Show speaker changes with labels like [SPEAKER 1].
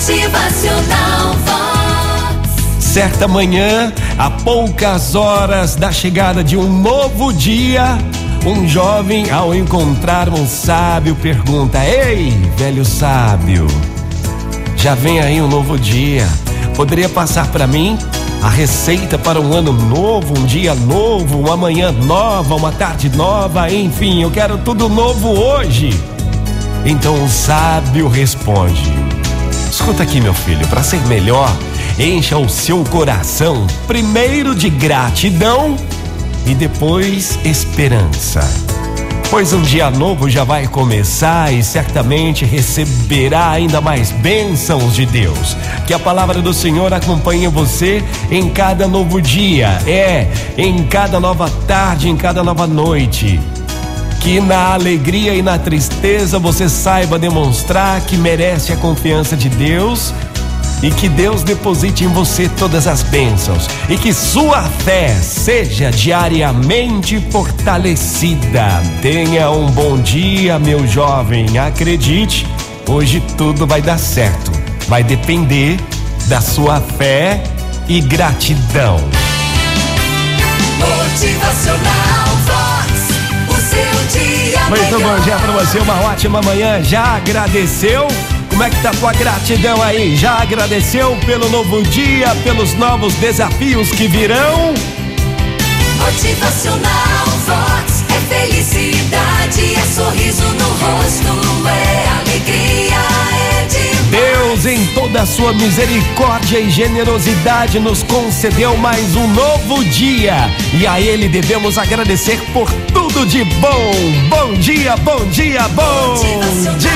[SPEAKER 1] Motivacional.
[SPEAKER 2] Certa manhã, a poucas horas da chegada de um novo dia, um jovem, ao encontrar um sábio, pergunta: Ei, velho sábio, já vem aí um novo dia. Poderia passar para mim a receita para um ano novo, um dia novo, uma manhã nova, uma tarde nova, enfim, eu quero tudo novo hoje. Então o sábio responde: Escuta aqui, meu filho, para ser melhor, encha o seu coração primeiro de gratidão e depois esperança. Pois um dia novo já vai começar e certamente receberá ainda mais bênçãos de Deus. Que a palavra do Senhor acompanhe você em cada novo dia, é, em cada nova tarde, em cada nova noite que na alegria e na tristeza você saiba demonstrar que merece a confiança de Deus e que Deus deposite em você todas as bênçãos e que sua fé seja diariamente fortalecida. Tenha um bom dia, meu jovem. Acredite, hoje tudo vai dar certo. Vai depender da sua fé e gratidão. Muito bom dia pra você, uma ótima manhã. Já agradeceu? Como é que tá a tua gratidão aí? Já agradeceu pelo novo dia, pelos novos desafios que virão?
[SPEAKER 1] Motivacional Vox. É felicidade, é sorriso no rosto,
[SPEAKER 2] Deus, em toda a sua misericórdia e generosidade, nos concedeu mais um novo dia. E a Ele devemos agradecer por tudo de bom. Bom dia, bom dia, bom dia.